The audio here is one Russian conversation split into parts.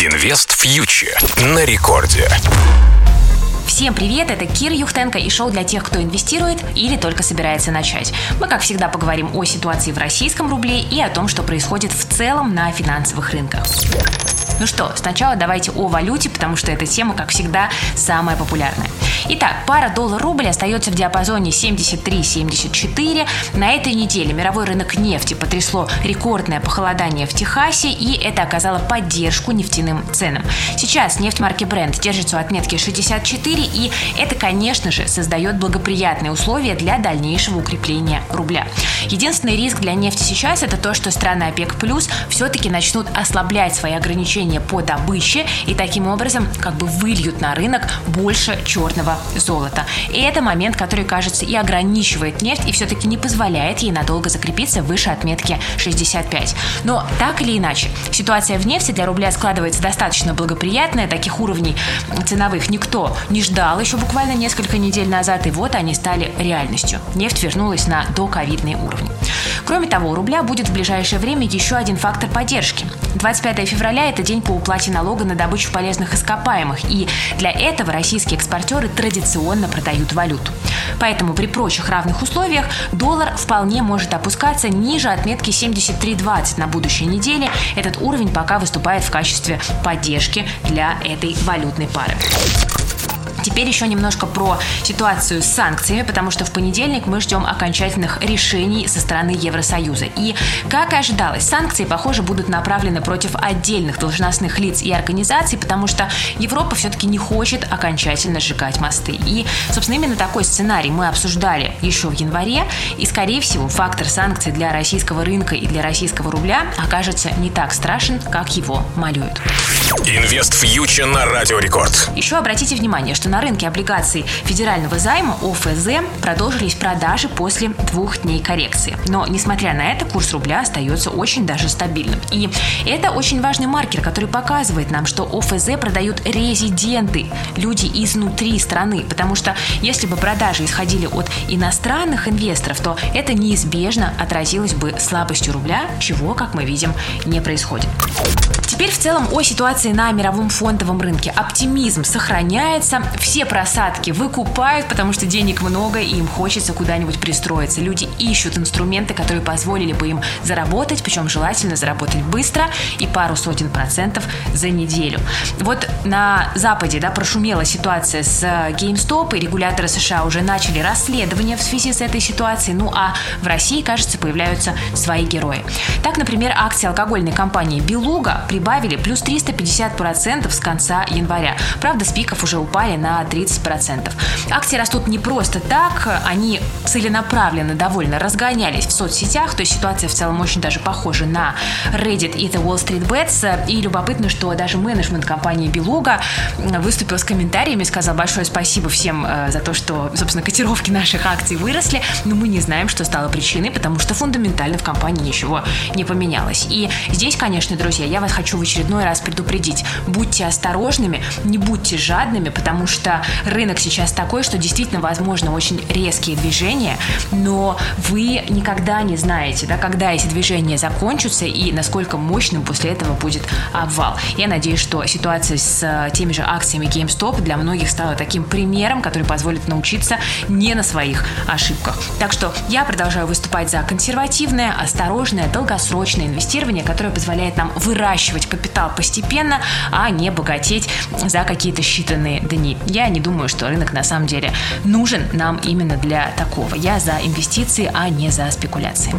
Инвест фьючер на рекорде. Всем привет, это Кир Юхтенко и шоу для тех, кто инвестирует или только собирается начать. Мы, как всегда, поговорим о ситуации в российском рубле и о том, что происходит в целом на финансовых рынках. Ну что, сначала давайте о валюте, потому что эта тема, как всегда, самая популярная. Итак, пара доллар-рубль остается в диапазоне 73-74. На этой неделе мировой рынок нефти потрясло рекордное похолодание в Техасе, и это оказало поддержку нефтяным ценам. Сейчас нефть марки Brent держится у отметки 64, и это, конечно же, создает благоприятные условия для дальнейшего укрепления рубля. Единственный риск для нефти сейчас это то, что страны ОПЕК+, все-таки начнут ослаблять свои ограничения по добыче и таким образом как бы выльют на рынок больше черного золота. И это момент, который, кажется, и ограничивает нефть, и все-таки не позволяет ей надолго закрепиться выше отметки 65. Но так или иначе, ситуация в нефти для рубля складывается достаточно благоприятная. Таких уровней ценовых никто не ждал еще буквально несколько недель назад, и вот они стали реальностью. Нефть вернулась на доковидные уровни. Кроме того, у рубля будет в ближайшее время еще один фактор поддержки. 25 февраля – это день по уплате налога на добычу полезных ископаемых, и для этого российские экспортеры традиционно продают валюту. Поэтому при прочих равных условиях доллар вполне может опускаться ниже отметки 73.20 на будущей неделе. Этот уровень пока выступает в качестве поддержки для этой валютной пары. Теперь еще немножко про ситуацию с санкциями, потому что в понедельник мы ждем окончательных решений со стороны Евросоюза. И, как и ожидалось, санкции, похоже, будут направлены против отдельных должностных лиц и организаций, потому что Европа все-таки не хочет окончательно сжигать мосты. И, собственно, именно такой сценарий мы обсуждали еще в январе, и, скорее всего, фактор санкций для российского рынка и для российского рубля окажется не так страшен, как его малюют. Инвест фьючер на Радиорекорд. Еще обратите внимание, что на рынке облигаций федерального займа ОФЗ продолжились продажи после двух дней коррекции. Но, несмотря на это, курс рубля остается очень даже стабильным. И это очень важный маркер, который показывает нам, что ОФЗ продают резиденты, люди изнутри страны. Потому что если бы продажи исходили от иностранных инвесторов, то это неизбежно отразилось бы слабостью рубля, чего, как мы видим, не происходит. Теперь в целом о ситуации на мировом фондовом рынке. Оптимизм сохраняется, все просадки выкупают, потому что денег много и им хочется куда-нибудь пристроиться. Люди ищут инструменты, которые позволили бы им заработать, причем желательно заработать быстро и пару сотен процентов за неделю. Вот на Западе да, прошумела ситуация с GameStop, и регуляторы США уже начали расследование в связи с этой ситуацией. Ну а в России, кажется, появляются свои герои. Так, например, акции алкогольной компании «Белуга» прибавили прибавили плюс 350% с конца января. Правда, с пиков уже упали на 30%. Акции растут не просто так, они целенаправленно довольно разгонялись в соцсетях, то есть ситуация в целом очень даже похожа на Reddit и The Wall Street Bets. И любопытно, что даже менеджмент компании Белуга выступил с комментариями, сказал большое спасибо всем э, за то, что, собственно, котировки наших акций выросли, но мы не знаем, что стало причиной, потому что фундаментально в компании ничего не поменялось. И здесь, конечно, друзья, я вас хочу в очередной раз предупредить. Будьте осторожными, не будьте жадными, потому что рынок сейчас такой, что действительно возможно очень резкие движения, но вы никогда не знаете, да, когда эти движения закончатся и насколько мощным после этого будет обвал. Я надеюсь, что ситуация с э, теми же акциями GameStop для многих стала таким примером, который позволит научиться не на своих ошибках. Так что я продолжаю выступать за консервативное, осторожное, долгосрочное инвестирование, которое позволяет нам выращивать капитал постепенно, а не богатеть за какие-то считанные дни. Я не думаю, что рынок на самом деле нужен нам именно для такого. Я за инвестиции, а не за спекуляции.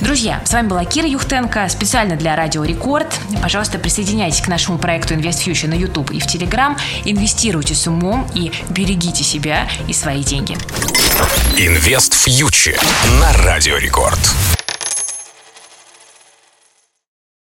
Друзья, с вами была Кира Юхтенко, специально для Радио Рекорд. Пожалуйста, присоединяйтесь к нашему проекту Invest Future на YouTube и в Telegram. Инвестируйте с умом и берегите себя и свои деньги. Инвест фьючер на Радиорекорд.